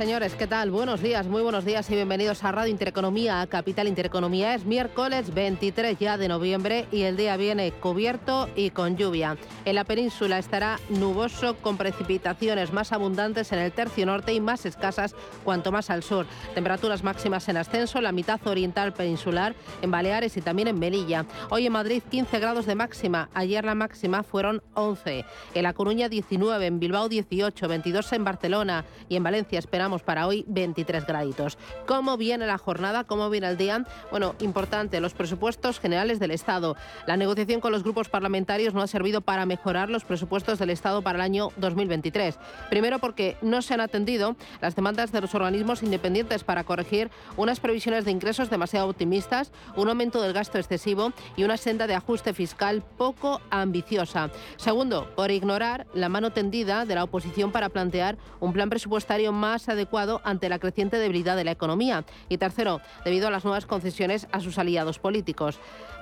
Señores, ¿qué tal? Buenos días, muy buenos días y bienvenidos a Radio Intereconomía, a Capital Intereconomía. Es miércoles 23 ya de noviembre y el día viene cubierto y con lluvia. En la península estará nuboso con precipitaciones más abundantes en el tercio norte y más escasas cuanto más al sur. Temperaturas máximas en ascenso en la mitad oriental peninsular, en Baleares y también en Melilla. Hoy en Madrid 15 grados de máxima, ayer la máxima fueron 11. En La Coruña 19, en Bilbao 18, 22 en Barcelona y en Valencia esperamos para hoy 23 graditos. ¿Cómo viene la jornada? ¿Cómo viene el día? Bueno, importante, los presupuestos generales del Estado. La negociación con los grupos parlamentarios no ha servido para mejorar los presupuestos del Estado para el año 2023. Primero porque no se han atendido las demandas de los organismos independientes para corregir unas previsiones de ingresos demasiado optimistas, un aumento del gasto excesivo y una senda de ajuste fiscal poco ambiciosa. Segundo, por ignorar la mano tendida de la oposición para plantear un plan presupuestario más adecuado ante la creciente debilidad de la economía. Y tercero, debido a las nuevas concesiones a sus aliados políticos.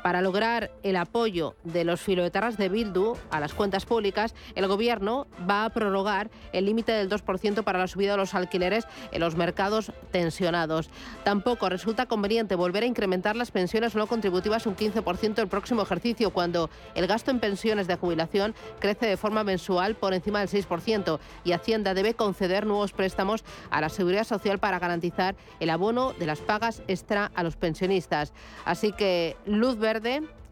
Para lograr el apoyo de los filoetarras de Bildu a las cuentas públicas, el Gobierno va a prorrogar el límite del 2% para la subida de los alquileres en los mercados tensionados. Tampoco resulta conveniente volver a incrementar las pensiones no contributivas un 15% el próximo ejercicio, cuando el gasto en pensiones de jubilación crece de forma mensual por encima del 6% y Hacienda debe conceder nuevos préstamos a la Seguridad Social para garantizar el abono de las pagas extra a los pensionistas. Así que luz verde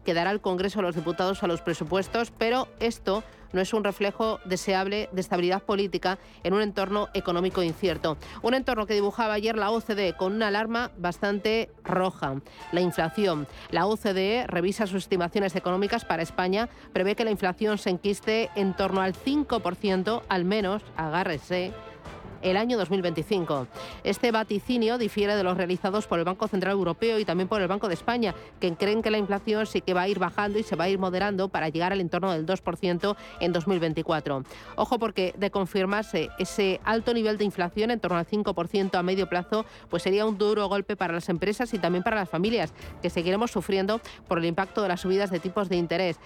que dará el Congreso a los diputados a los presupuestos, pero esto no es un reflejo deseable de estabilidad política en un entorno económico incierto. Un entorno que dibujaba ayer la OCDE con una alarma bastante roja. La inflación. La OCDE revisa sus estimaciones económicas para España, prevé que la inflación se enquiste en torno al 5%, al menos, agárrese, el año 2025. Este vaticinio difiere de los realizados por el Banco Central Europeo y también por el Banco de España, que creen que la inflación sí que va a ir bajando y se va a ir moderando para llegar al entorno del 2% en 2024. Ojo porque de confirmarse ese alto nivel de inflación en torno al 5% a medio plazo, pues sería un duro golpe para las empresas y también para las familias, que seguiremos sufriendo por el impacto de las subidas de tipos de interés.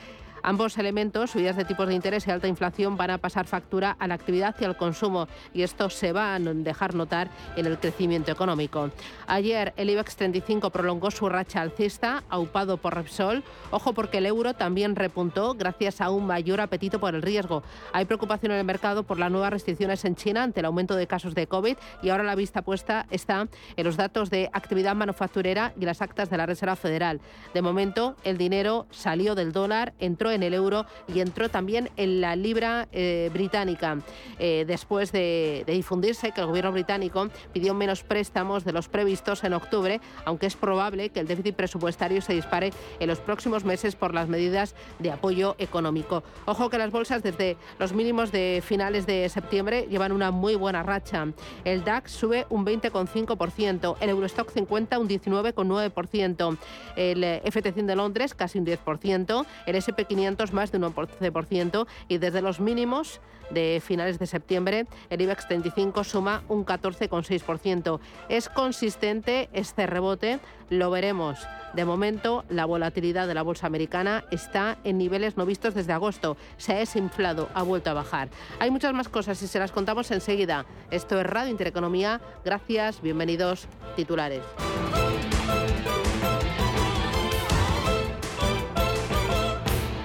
Ambos elementos, subidas de tipos de interés y alta inflación, van a pasar factura a la actividad y al consumo y esto se va a dejar notar en el crecimiento económico. Ayer el IBEX 35 prolongó su racha alcista, aupado por Repsol. Ojo porque el euro también repuntó gracias a un mayor apetito por el riesgo. Hay preocupación en el mercado por las nuevas restricciones en China ante el aumento de casos de COVID y ahora la vista puesta está en los datos de actividad manufacturera y las actas de la Reserva Federal. De momento, el dinero salió del dólar, entró en el euro y entró también en la libra eh, británica. Eh, después de, de, difundirse que el gobierno británico pidió menos préstamos de los previstos en octubre, aunque es probable que el déficit presupuestario se dispare en los próximos meses por las medidas de apoyo económico. Ojo que las bolsas desde los mínimos de finales de septiembre llevan una muy buena racha. El DAX sube un 20,5%, el Eurostock 50 un 19,9%, el FT100 de Londres casi un 10%, el SP500 más de un 11% y desde los mínimos de finales de septiembre el IBEX 35 suma un 14,6%. Es consistente este rebote, lo veremos. De momento, la volatilidad de la bolsa americana está en niveles no vistos desde agosto. Se ha desinflado, ha vuelto a bajar. Hay muchas más cosas y se las contamos enseguida. Esto es Radio Intereconomía. Gracias, bienvenidos, titulares.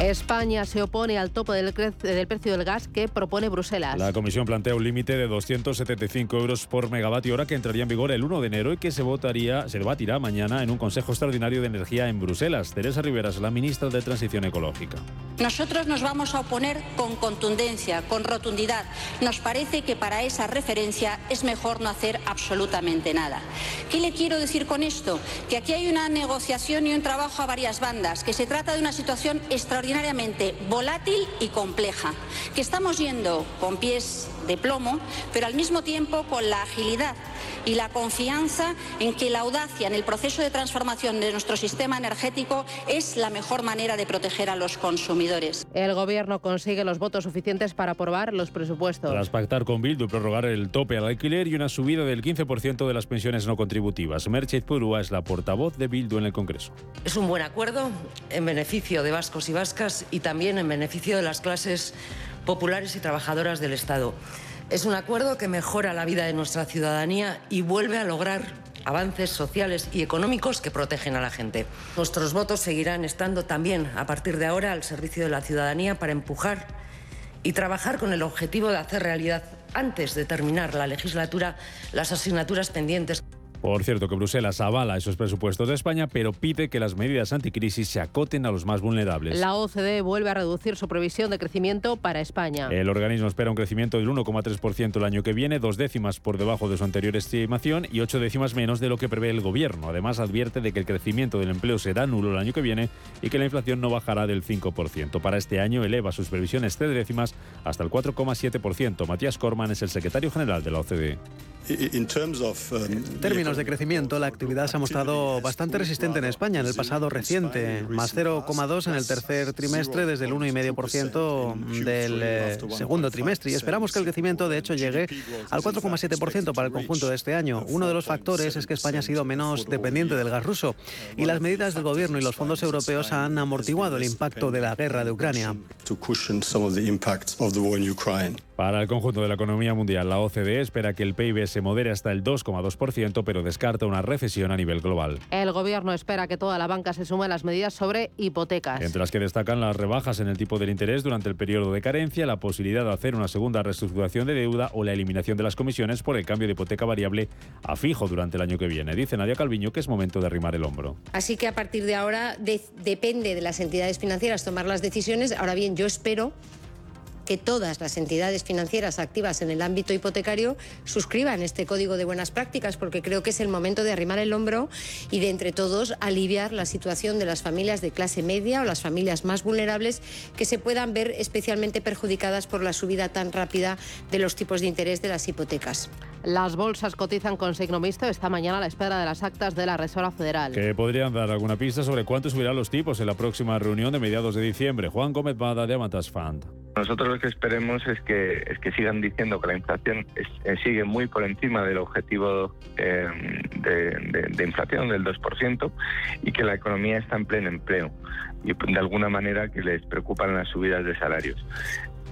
España se opone al tope del, del, precio del gas que propone Bruselas. La Comisión plantea un límite de 275 euros por megavatio hora que entraría en vigor el 1 de enero y que se votaría, se debatirá mañana en un Consejo Extraordinario de Energía en Bruselas. Teresa Riveras, la ministra de Transición Ecológica. Nosotros nos vamos a oponer con contundencia, con rotundidad. Nos parece que para esa referencia es mejor no hacer absolutamente nada. ¿Qué le quiero decir con esto? Que aquí hay una negociación y un trabajo a varias bandas, que se trata de una situación extraordinariamente volátil y compleja, que estamos yendo con pies de plomo, pero al mismo tiempo con la agilidad y la confianza en que la audacia en el proceso de transformación de nuestro sistema energético es la mejor manera de proteger a los consumidores. El Gobierno consigue los votos suficientes para aprobar los presupuestos. Tras pactar con Bildu prorrogar el tope al alquiler y una subida del 15% de las pensiones no contributivas. Merchet Purúa es la portavoz de Bildu en el Congreso. Es un buen acuerdo en beneficio de vascos y vascas y también en beneficio de las clases populares y trabajadoras del Estado. Es un acuerdo que mejora la vida de nuestra ciudadanía y vuelve a lograr avances sociales y económicos que protegen a la gente. Nuestros votos seguirán estando también a partir de ahora al servicio de la ciudadanía para empujar y trabajar con el objetivo de hacer realidad antes de terminar la legislatura las asignaturas pendientes. Por cierto, que Bruselas avala esos presupuestos de España, pero pide que las medidas anticrisis se acoten a los más vulnerables. La OCDE vuelve a reducir su previsión de crecimiento para España. El organismo espera un crecimiento del 1,3% el año que viene, dos décimas por debajo de su anterior estimación y ocho décimas menos de lo que prevé el gobierno. Además, advierte de que el crecimiento del empleo será nulo el año que viene y que la inflación no bajará del 5%. Para este año eleva sus previsiones tres décimas hasta el 4,7%. Matías Corman es el secretario general de la OCDE. En términos de crecimiento, la actividad se ha mostrado bastante resistente en España en el pasado reciente, más 0,2 en el tercer trimestre desde el 1,5% del eh, segundo trimestre. Y esperamos que el crecimiento, de hecho, llegue al 4,7% para el conjunto de este año. Uno de los factores es que España ha sido menos dependiente del gas ruso y las medidas del gobierno y los fondos europeos han amortiguado el impacto de la guerra de Ucrania. Para el conjunto de la economía mundial, la OCDE espera que el PIB se modere hasta el 2,2%, pero descarta una recesión a nivel global. El gobierno espera que toda la banca se sume a las medidas sobre hipotecas. Entre las que destacan las rebajas en el tipo del interés durante el periodo de carencia, la posibilidad de hacer una segunda reestructuración de deuda o la eliminación de las comisiones por el cambio de hipoteca variable a fijo durante el año que viene. Dice Nadia Calviño que es momento de arrimar el hombro. Así que a partir de ahora depende de las entidades financieras tomar las decisiones. Ahora bien, yo espero que todas las entidades financieras activas en el ámbito hipotecario suscriban este código de buenas prácticas, porque creo que es el momento de arrimar el hombro y de entre todos aliviar la situación de las familias de clase media o las familias más vulnerables que se puedan ver especialmente perjudicadas por la subida tan rápida de los tipos de interés de las hipotecas. Las bolsas cotizan con signo mixto esta mañana a la espera de las actas de la Reserva Federal. Que podrían dar alguna pista sobre cuánto subirán los tipos en la próxima reunión de mediados de diciembre. Juan Gómez Bada de Amatas Fund. Nosotros lo que esperemos es que, es que sigan diciendo que la inflación eh, sigue muy por encima del objetivo eh, de, inflación del 2% y que la economía está en pleno empleo y de alguna manera que les preocupan las subidas de salarios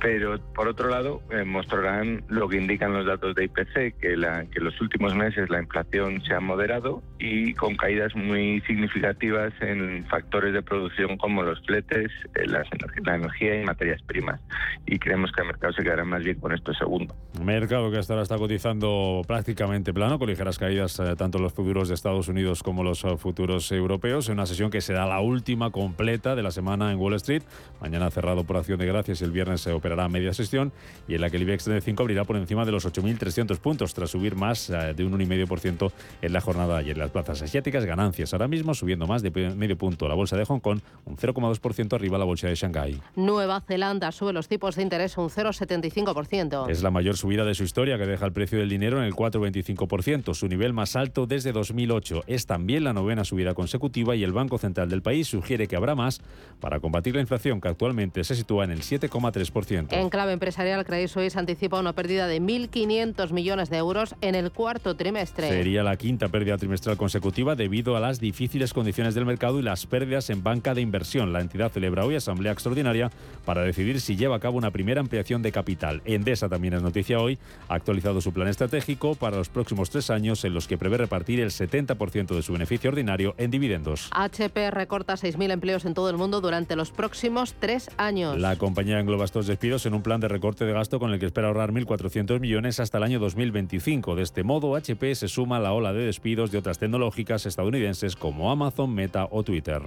pero por otro lado eh, mostrarán lo que indican los datos de IPC, que, que en los últimos meses la inflación se ha moderado y con caídas muy significativas en factores de producción como los fletes, eh, la energía y materias primas. Y creemos que el mercado se quedará más bien con esto segundo. Mercado que hasta ahora está cotizando prácticamente plano, con ligeras caídas eh, tanto los futuros de Estados Unidos como los futuros europeos, en una sesión que será la última completa de la semana en Wall Street. Mañana cerrado por acción de gracias y el viernes se opera a media sesión y en la que el IBEX 35 abrirá por encima de los 8.300 puntos tras subir más eh, de un 1,5% en la jornada de ayer. Las plazas asiáticas ganancias ahora mismo subiendo más de medio punto la bolsa de Hong Kong, un 0,2% arriba la bolsa de Shanghái. Nueva Zelanda sube los tipos de interés un 0,75%. Es la mayor subida de su historia que deja el precio del dinero en el 4,25%, su nivel más alto desde 2008. Es también la novena subida consecutiva y el Banco Central del país sugiere que habrá más para combatir la inflación que actualmente se sitúa en el 7,3%. En clave empresarial, Credit Suisse anticipa una pérdida de 1.500 millones de euros en el cuarto trimestre. Sería la quinta pérdida trimestral consecutiva debido a las difíciles condiciones del mercado y las pérdidas en banca de inversión. La entidad celebra hoy asamblea extraordinaria para decidir si lleva a cabo una primera ampliación de capital. Endesa también es noticia hoy, ha actualizado su plan estratégico para los próximos tres años en los que prevé repartir el 70% de su beneficio ordinario en dividendos. HP recorta 6.000 empleos en todo el mundo durante los próximos tres años. La compañía engloba estos en un plan de recorte de gasto con el que espera ahorrar 1.400 millones hasta el año 2025. De este modo, HP se suma a la ola de despidos de otras tecnológicas estadounidenses como Amazon, Meta o Twitter.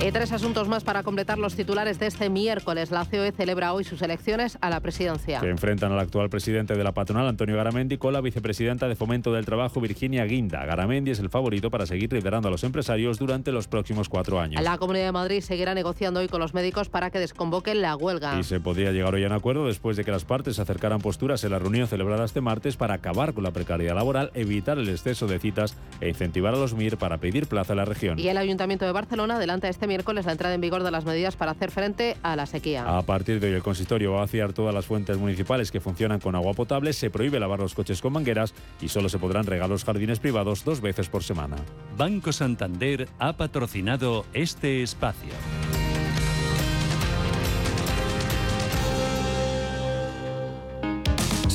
Y tres asuntos más para completar los titulares de este miércoles. La COE celebra hoy sus elecciones a la presidencia. Que enfrentan al actual presidente de la patronal, Antonio Garamendi, con la vicepresidenta de Fomento del Trabajo, Virginia Guinda. Garamendi es el favorito para seguir liderando a los empresarios durante los próximos cuatro años. La Comunidad de Madrid seguirá negociando hoy con los médicos para que desconvoquen la huelga. Y se podría llegar hoy a un acuerdo después de que las partes acercaran posturas en la reunión celebrada este martes para acabar con la precariedad laboral, evitar el exceso de citas e incentivar a los MIR para pedir plaza en la región. Y el Ayuntamiento de Barcelona adelanta este miércoles la entrada en vigor de las medidas para hacer frente a la sequía. A partir de hoy el consistorio va a vaciar todas las fuentes municipales que funcionan con agua potable, se prohíbe lavar los coches con mangueras y solo se podrán regar los jardines privados dos veces por semana. Banco Santander ha patrocinado este espacio.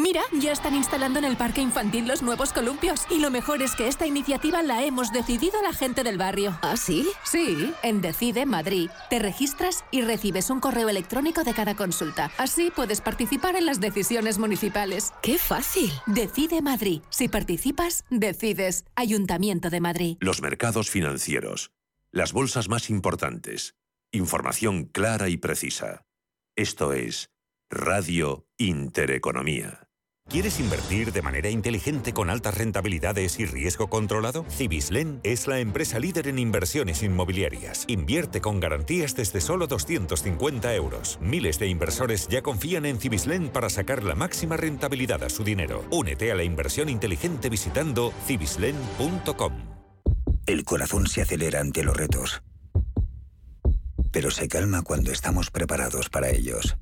Mira, ya están instalando en el parque infantil los nuevos columpios. Y lo mejor es que esta iniciativa la hemos decidido la gente del barrio. ¿Ah, sí? Sí, en Decide Madrid. Te registras y recibes un correo electrónico de cada consulta. Así puedes participar en las decisiones municipales. ¡Qué fácil! Decide Madrid. Si participas, decides. Ayuntamiento de Madrid. Los mercados financieros. Las bolsas más importantes. Información clara y precisa. Esto es Radio Intereconomía. ¿Quieres invertir de manera inteligente con altas rentabilidades y riesgo controlado? Cibislen es la empresa líder en inversiones inmobiliarias. Invierte con garantías desde solo 250 euros. Miles de inversores ya confían en Cibislen para sacar la máxima rentabilidad a su dinero. Únete a la inversión inteligente visitando cibislen.com. El corazón se acelera ante los retos, pero se calma cuando estamos preparados para ellos.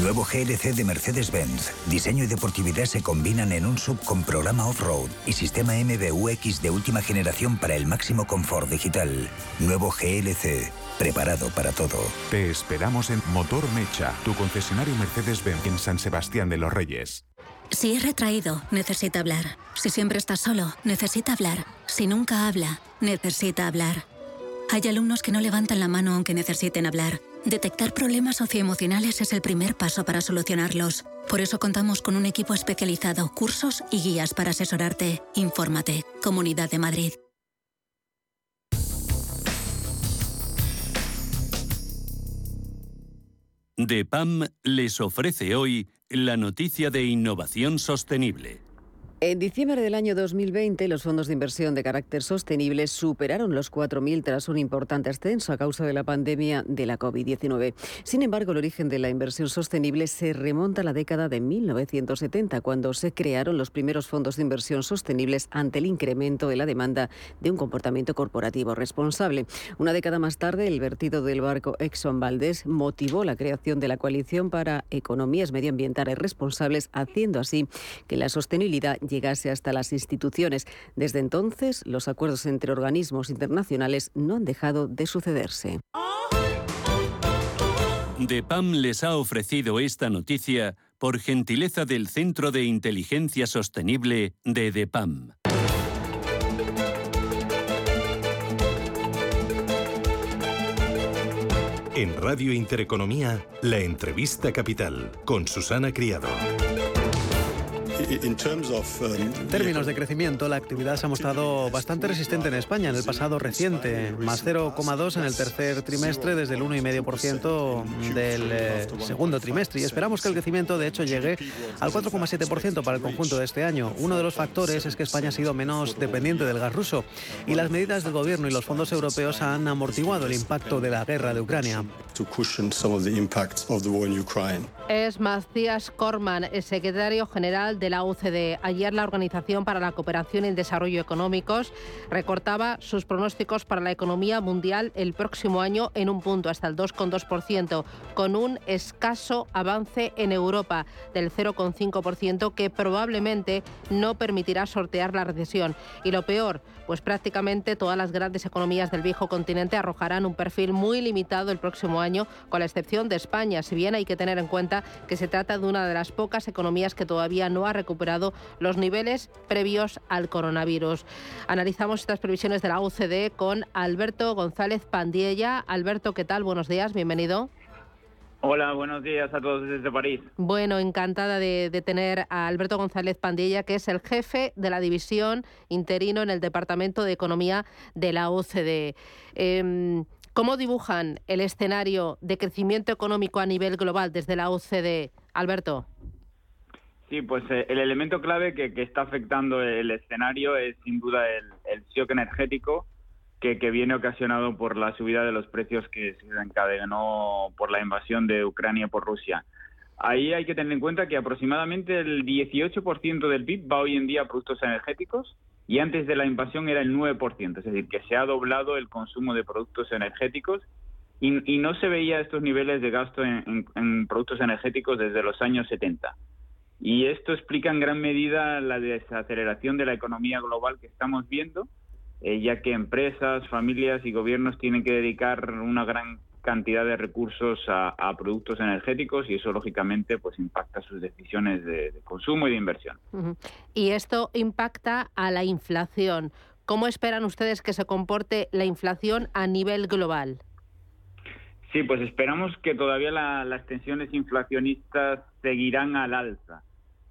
Nuevo GLC de Mercedes-Benz. Diseño y deportividad se combinan en un sub con programa off-road y sistema MBUX de última generación para el máximo confort digital. Nuevo GLC. Preparado para todo. Te esperamos en Motor Mecha, tu concesionario Mercedes-Benz en San Sebastián de los Reyes. Si es retraído, necesita hablar. Si siempre está solo, necesita hablar. Si nunca habla, necesita hablar. Hay alumnos que no levantan la mano aunque necesiten hablar. Detectar problemas socioemocionales es el primer paso para solucionarlos. Por eso contamos con un equipo especializado, cursos y guías para asesorarte. Infórmate. Comunidad de Madrid. DEPAM les ofrece hoy la noticia de innovación sostenible. En diciembre del año 2020, los fondos de inversión de carácter sostenible superaron los 4.000 tras un importante ascenso a causa de la pandemia de la COVID-19. Sin embargo, el origen de la inversión sostenible se remonta a la década de 1970, cuando se crearon los primeros fondos de inversión sostenibles ante el incremento de la demanda de un comportamiento corporativo responsable. Una década más tarde, el vertido del barco Exxon Valdez motivó la creación de la coalición para economías medioambientales responsables, haciendo así que la sostenibilidad llegase hasta las instituciones. Desde entonces, los acuerdos entre organismos internacionales no han dejado de sucederse. DEPAM les ha ofrecido esta noticia por gentileza del Centro de Inteligencia Sostenible de DEPAM. En Radio Intereconomía, la entrevista capital con Susana Criado. En términos de crecimiento, la actividad se ha mostrado bastante resistente en España en el pasado reciente, más 0,2 en el tercer trimestre desde el 1,5% del eh, segundo trimestre. Y esperamos que el crecimiento, de hecho, llegue al 4,7% para el conjunto de este año. Uno de los factores es que España ha sido menos dependiente del gas ruso y las medidas del gobierno y los fondos europeos han amortiguado el impacto de la guerra de Ucrania. Es Matías Korman, el secretario general de la OCDE. Ayer la Organización para la Cooperación y el Desarrollo Económicos recortaba sus pronósticos para la economía mundial el próximo año en un punto, hasta el 2,2%, con un escaso avance en Europa del 0,5% que probablemente no permitirá sortear la recesión. Y lo peor, pues prácticamente todas las grandes economías del viejo continente arrojarán un perfil muy limitado el próximo año, con la excepción de España, si bien hay que tener en cuenta que se trata de una de las pocas economías que todavía no ha recuperado los niveles previos al coronavirus. Analizamos estas previsiones de la OCDE con Alberto González Pandiella. Alberto, ¿qué tal? Buenos días, bienvenido. Hola, buenos días a todos desde París. Bueno, encantada de, tener a Alberto González Pandilla, que es el jefe de la división interino en el Departamento de Economía de la OCDE. Em, ¿Cómo dibujan el escenario de crecimiento económico a nivel global desde la OCDE? Alberto. Sí, pues eh, el elemento clave que, está afectando el escenario es sin duda el, shock energético que, viene ocasionado por la subida de los precios que se encadenó por la invasión de Ucrania por Rusia. Ahí hay que tener en cuenta que aproximadamente el 18% del PIB va hoy en día a productos energéticos y antes de la invasión era el 9%, es decir, que se ha doblado el consumo de productos energéticos y, no se veía estos niveles de gasto en, en, productos energéticos desde los años 70. Y esto explica en gran medida la desaceleración de la economía global que estamos viendo eh, ya que empresas, familias y gobiernos tienen que dedicar una gran cantidad de recursos a, productos energéticos y eso lógicamente pues impacta sus decisiones de, consumo y de inversión. Y esto impacta a la inflación. ¿Cómo esperan ustedes que se comporte la inflación a nivel global? Sí, pues esperamos que todavía las tensiones inflacionistas seguirán al alza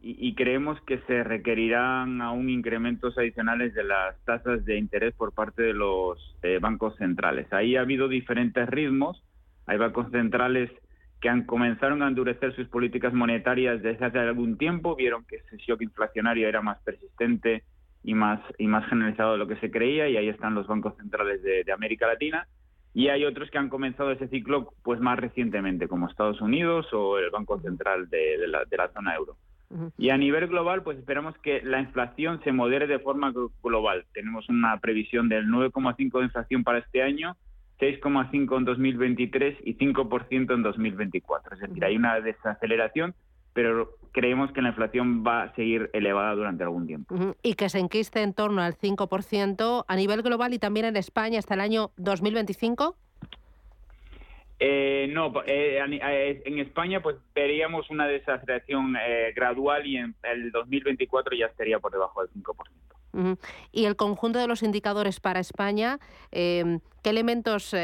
y, creemos que se requerirán aún incrementos adicionales de las tasas de interés por parte de los eh, bancos centrales. Ahí ha habido diferentes ritmos. Hay bancos centrales que han comenzaron a endurecer sus políticas monetarias desde hace algún tiempo, vieron que ese shock inflacionario era más persistente y más y más generalizado de lo que se creía y ahí están los bancos centrales de, América Latina y hay otros que han comenzado ese ciclo pues más recientemente como Estados Unidos o el Banco Central de la zona euro. Y a nivel global, pues esperamos que la inflación se modere de forma global. Tenemos una previsión del 9,5 de inflación para este año, 6,5 en 2023 y 5% en 2024. Es decir, hay una desaceleración, pero creemos que la inflación va a seguir elevada durante algún tiempo. Y que se enquiste en torno al 5% a nivel global y también en España hasta el año 2025. Eh, no, eh, eh, en España pues veríamos una desaceleración gradual y en el 2024 ya estaría por debajo del 5%. Y el conjunto de los indicadores para España, ¿qué elementos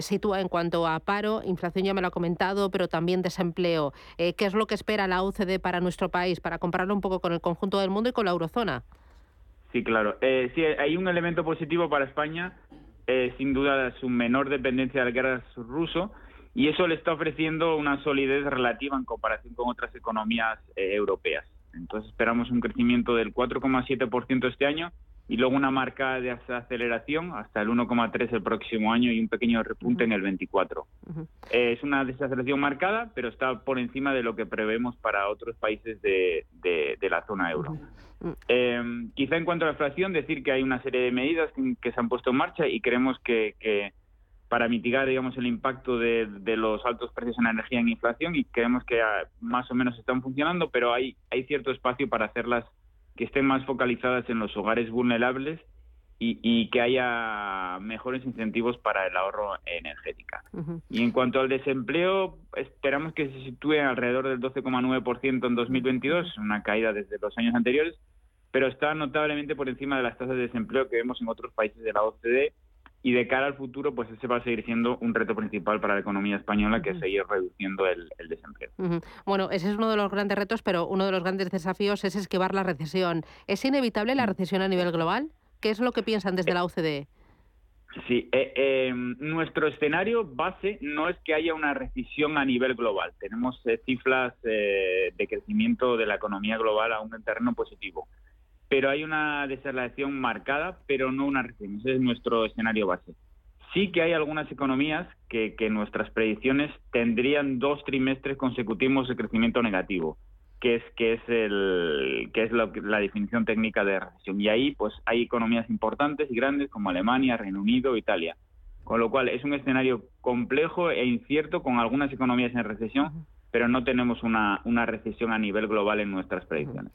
sitúa en cuanto a paro? Inflación ya me lo ha comentado, pero también desempleo. ¿Qué es lo que espera la OCDE para nuestro país, para compararlo un poco con el conjunto del mundo y con la eurozona? Sí, claro. sí, hay un elemento positivo para España eh, sin duda su menor dependencia del gas ruso y eso le está ofreciendo una solidez relativa en comparación con otras economías eh, europeas. Entonces esperamos un crecimiento del 4,7% este año y luego una marca de aceleración hasta el 1,3 el próximo año y un pequeño repunte en el 24. Eh, es una desaceleración marcada, pero está por encima de lo que prevemos para otros países de, de, la zona euro. Eh, quizá en cuanto a la inflación, decir que hay una serie de medidas que, se han puesto en marcha y creemos que, que para mitigar digamos el impacto de, de, los altos precios en energía en inflación y creemos que ah, más o menos están funcionando, pero hay, hay cierto espacio para hacerlas que estén más focalizadas en los hogares vulnerables y, que haya mejores incentivos para el ahorro energético. Y en cuanto al desempleo, esperamos que se sitúe alrededor del 12,9% en 2022, una caída desde los años anteriores, pero está notablemente por encima de las tasas de desempleo que vemos en otros países de la OCDE y de cara al futuro, pues ese va a seguir siendo un reto principal para la economía española, que es seguir reduciendo el, desempleo. Bueno, ese es uno de los grandes retos, pero uno de los grandes desafíos es esquivar la recesión. ¿Es inevitable la recesión a nivel global? ¿Qué es lo que piensan desde la OCDE? Sí, eh, em, nuestro escenario base no es que haya una recesión a nivel global. Tenemos eh, cifras eh, de crecimiento de la economía global a un terreno positivo pero hay una desaceleración marcada, pero no una recesión. Ese es nuestro escenario base. Sí que hay algunas economías que, que nuestras predicciones tendrían dos trimestres consecutivos de crecimiento negativo. que es que es el que es la definición técnica de recesión y ahí pues hay economías importantes y grandes como Alemania, Reino Unido, Italia. Con lo cual es un escenario complejo e incierto con algunas economías en recesión, pero no tenemos una, una recesión a nivel global en nuestras predicciones.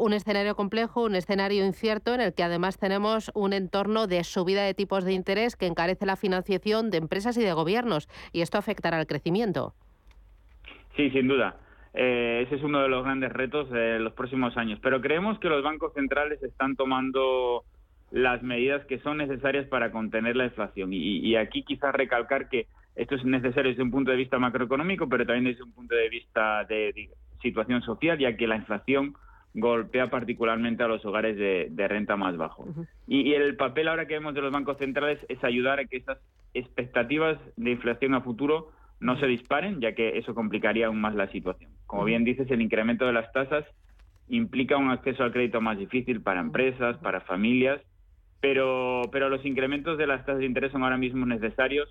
un escenario complejo, un escenario incierto en el que además tenemos un entorno de subida de tipos de interés que encarece la financiación de empresas y de gobiernos y esto afectará al crecimiento. Sí, sin duda. Eh, ese es uno de los grandes retos de los próximos años. Pero creemos que los bancos centrales están tomando las medidas que son necesarias para contener la inflación. Y, aquí quizás recalcar que esto es necesario desde un punto de vista macroeconómico, pero también desde un punto de vista de, situación social, ya que la inflación golpea particularmente a los hogares de, renta más bajo. y, el papel ahora que vemos de los bancos centrales es ayudar a que esas expectativas de inflación a futuro no se disparen, ya que eso complicaría aún más la situación. Como bien dices, el incremento de las tasas implica un acceso al crédito más difícil para empresas, para familias, pero, pero los incrementos de las tasas de interés son ahora mismo necesarios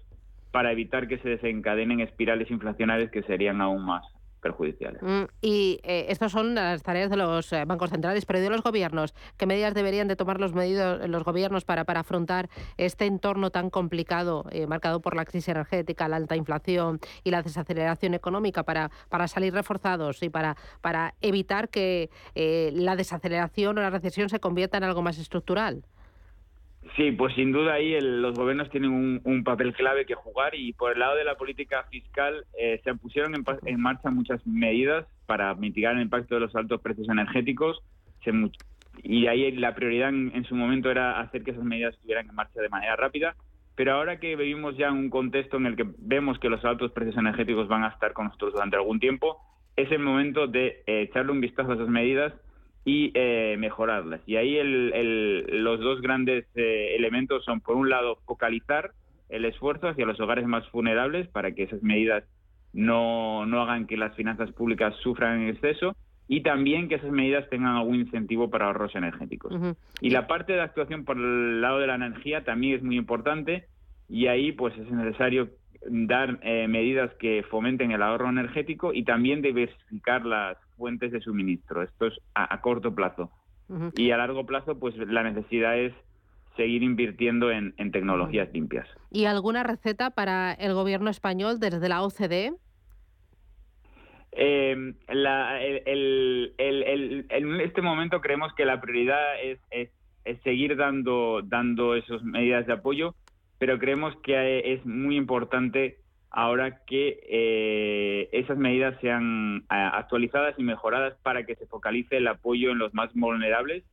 para evitar que se desencadenen espirales inflacionarias que serían aún más perjudiciales. Mm, y eh, estas son las tareas de los eh, bancos centrales, pero de los gobiernos. ¿Qué medidas deberían de tomar los, medidos, los gobiernos para, para afrontar este entorno tan complicado, eh, marcado por la crisis energética, la alta inflación y la desaceleración económica, para, para salir reforzados y para, para evitar que la desaceleración o la recesión se convierta en algo más estructural? Sí, pues sin duda ahí los gobiernos tienen un, papel clave que jugar y por el lado de la política fiscal eh, se pusieron en, marcha muchas medidas para mitigar el impacto de los altos precios energéticos y ahí la prioridad en, su momento era hacer que esas medidas estuvieran en marcha de manera rápida. Pero ahora que vivimos ya en un contexto en el que vemos que los altos precios energéticos van a estar con nosotros durante algún tiempo, es el momento de eh, echarle un vistazo a esas medidas y eh, mejorarlas. Y ahí los dos grandes eh, elementos son, por un lado, focalizar el esfuerzo hacia los hogares más vulnerables para que esas medidas no, no hagan que las finanzas públicas sufran en exceso y también que esas medidas tengan algún incentivo para ahorros energéticos. Y la parte de actuación por el lado de la energía también es muy importante y ahí pues es necesario dar eh, medidas que fomenten el ahorro energético y también diversificar las fuentes de suministro. Esto es a, corto plazo. Y a largo plazo, pues la necesidad es seguir invirtiendo en, tecnologías limpias. ¿Y alguna receta para el gobierno español desde la OCDE? Eh, en este momento creemos que la prioridad es, es, es seguir dando, dando esas medidas de apoyo pero creemos que es muy importante ahora que eh, esas medidas sean eh, actualizadas y mejoradas para que se focalice el apoyo en los más vulnerables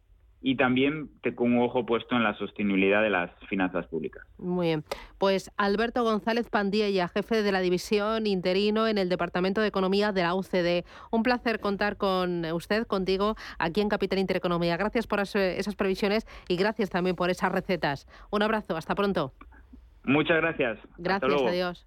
y también con un ojo puesto en la sostenibilidad de las finanzas públicas. Muy bien. Pues Alberto González Pandilla, jefe de la división interino en el Departamento de Economía de la UCD. Un placer contar con usted, contigo, aquí en Capital Intereconomía. Gracias por esas previsiones y gracias también por esas recetas. Un abrazo, hasta pronto. Muchas gracias. Gracias, adiós.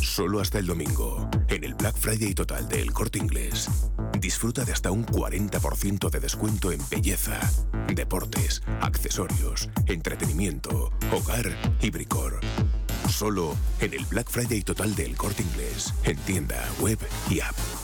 Solo hasta el domingo, en el Black Friday total del Corte Inglés. Disfruta de hasta un 40% de descuento en belleza, deportes, accesorios, entretenimiento, hogar y bricor. Solo en el Black Friday total del Corte Inglés, en tienda, web y app.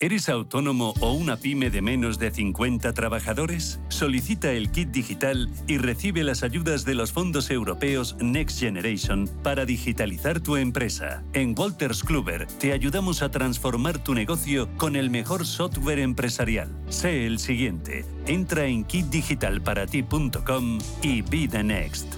¿Eres autónomo o una pyme de menos de 50 trabajadores? Solicita el kit digital y recibe las ayudas de los fondos europeos Next Generation para digitalizar tu empresa. En Walters Kluber te ayudamos a transformar tu negocio con el mejor software empresarial. Sé el siguiente. Entra en kitdigitalparati.com y be the next.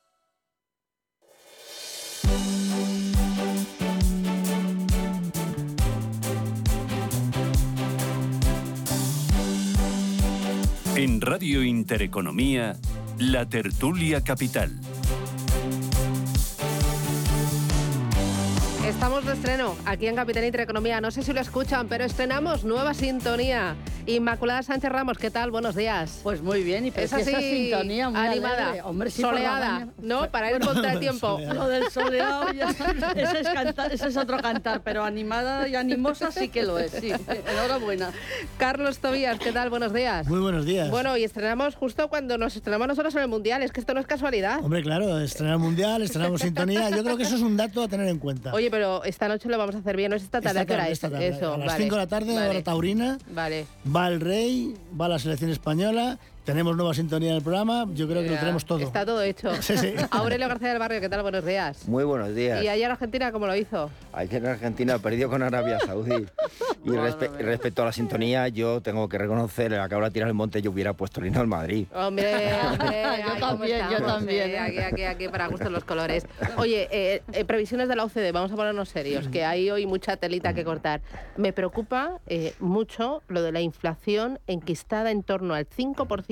En Radio Intereconomía, La Tertulia Capital. Estamos de estreno aquí en Capital Intereconomía. No sé si lo escuchan, pero estrenamos nueva sintonía. Inmaculada Sánchez Ramos, ¿qué tal? Buenos días. Pues muy bien, y es así, sintonía muy animada, alegre. Hombre, sí, soleada. ¿no? Para ir contra el tiempo. Lo del soleado, ya- ese, es cantar- ese es otro cantar, pero animada y animosa sí que lo es, sí. Enhorabuena. Carlos Tobías, ¿qué tal? Buenos días. Muy buenos días. Bueno, y estrenamos justo cuando nos estrenamos nosotros en el Mundial. Es que esto no es casualidad. Hombre, claro, estrenar mundial, estrenamos sintonía. Yo creo que eso es un dato a tener en cuenta. Oye, pero esta noche lo vamos a hacer bien, ¿no es esta tarde? Esta ¿A qué hora tarde, es? esta tarde. Eso, a las vale. 5 de la tarde, Vale. hora taurina. Vale. Va el rey, va la selección española. Tenemos nueva sintonía en el programa. Yo creo que lo tenemos todo. Está todo hecho. Sí, sí. Aurelio García del Barrio, ¿qué tal? Buenos días. Muy buenos días. ¿Y ayer Argentina cómo lo hizo? Ayer Argentina perdió con Arabia Saudí. Y respe- respecto a la sintonía, yo tengo que reconocer, acabo de tirar el monte, yo hubiera puesto el himno al Madrid. Hombre, hombre, ¿cómo también, yo también. Aquí, aquí, aquí, para gustos los colores. Oye, eh, eh, previsiones de la OCDE, vamos a ponernos serios, que hay hoy mucha telita que cortar. Me preocupa eh, mucho lo de la inflación enquistada en torno al 5%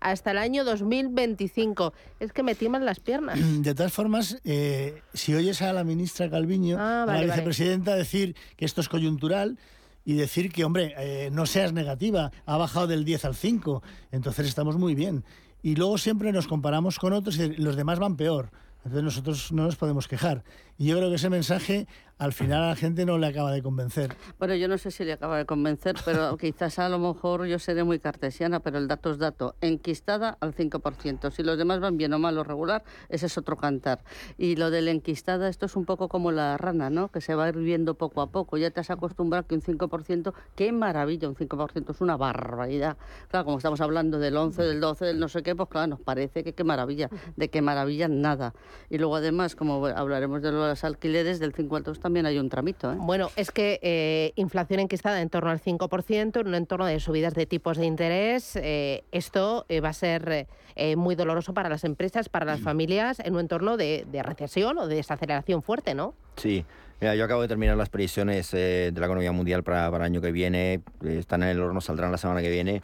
hasta el año 2025. Es que me tiemblan las piernas. De todas formas, eh, si oyes a la ministra Calviño, Ah, a vale, la vale. vicepresidenta, decir que esto es coyuntural y decir que, hombre, eh, no seas negativa, ha bajado del 10 al 5, entonces estamos muy bien. Y luego siempre nos comparamos con otros y los demás van peor. Entonces nosotros no nos podemos quejar. Y yo creo que ese mensaje al final a la gente no le acaba de convencer. Bueno, yo no sé si le acaba de convencer, pero quizás a lo mejor yo seré muy cartesiana, pero el dato es dato. Enquistada al 5%. Si los demás van bien o mal o regular, ese es otro cantar. Y lo de la enquistada, esto es un poco como la rana, ¿no? Que se va a ir viendo poco a poco. Ya te has acostumbrado que un 5%, qué maravilla, un 5% es una barbaridad. Claro, como estamos hablando del 11, del 12, del no sé qué, pues claro, nos parece que qué maravilla. De qué maravilla, nada. Y luego además, como hablaremos de los alquileres, del 5 al 2 también hay un tramito, ¿eh? Bueno, es que eh, inflación enquistada en torno al 5%, en un entorno de subidas de tipos de interés, eh, esto eh, va a ser eh, muy doloroso para las empresas, para las familias, en un entorno de, de recesión o de desaceleración fuerte, ¿no? Sí, mira, yo acabo de terminar las previsiones eh, de la economía mundial para, para el año que viene. Están en el horno, saldrán la semana que viene.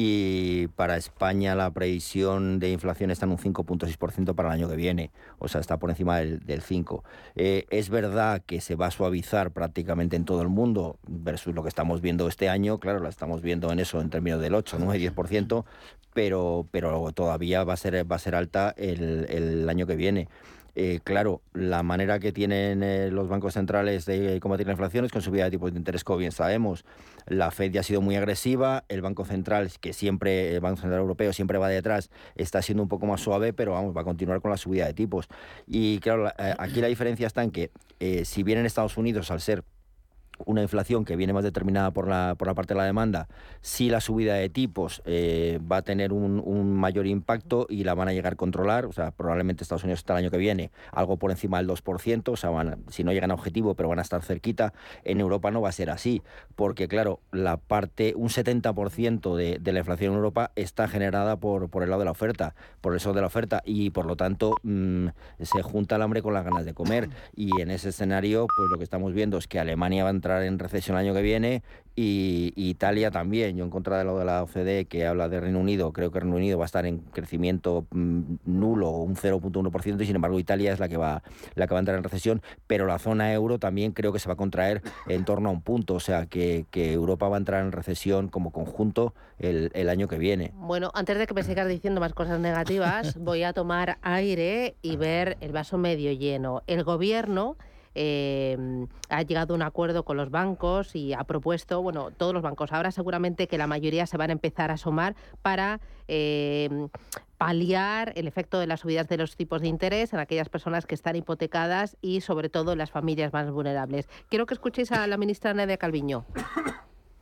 Y para España la previsión de inflación está en un 5.6% para el año que viene. O sea, está por encima del, del 5%. Eh, es verdad que se va a suavizar prácticamente en todo el mundo versus lo que estamos viendo este año. Claro, la estamos viendo en eso, en términos del 8, 9, 10%. Pero, pero todavía va a ser, va a ser alta el, el año que viene. Eh, claro, la manera que tienen eh, los bancos centrales de combatir la inflación es con subida de tipos de interés, como bien sabemos. La Fed ya ha sido muy agresiva, el Banco Central, que siempre, el Banco Central Europeo siempre va detrás, está siendo un poco más suave, pero vamos, va a continuar con la subida de tipos. Y claro, la- eh, aquí la diferencia está en que eh, si bien en Estados Unidos, al ser una inflación que viene más determinada por la, por la parte de la demanda, si la subida de tipos eh, va a tener un, mayor impacto y la van a llegar a controlar, o sea, probablemente Estados Unidos hasta el año que viene algo por encima del 2%, o sea, van, si no llegan a objetivo, pero van a estar cerquita, en Europa no va a ser así, porque claro, la parte, un 70% de, de la inflación en Europa está generada por, por el lado de la oferta, por eso de la oferta, y por lo tanto mm, se junta el hambre con las ganas de comer, y en ese escenario, pues lo que estamos viendo es que Alemania va a entrar en recesión el año que viene y, Italia también. Yo en contra de lo de la OCDE que habla de Reino Unido, creo que Reino Unido va a estar en crecimiento mm, nulo, un 0.1%, y sin embargo Italia es la que, va, la que va a entrar en recesión, pero la zona euro también creo que se va a contraer en torno a un punto, o sea que, Europa va a entrar en recesión como conjunto el, el año que viene. Bueno, antes de que me sigas diciendo más cosas negativas, voy a tomar aire y ver el vaso medio lleno. El gobierno Em, ha llegado a un acuerdo con los bancos y ha propuesto, bueno, todos los bancos, ahora seguramente que la mayoría se van a empezar a sumar para em, paliar el efecto de las subidas de los tipos de interés en aquellas personas que están hipotecadas y sobre todo en las familias más vulnerables. Quiero que escuchéis a la ministra Nadia Calviño.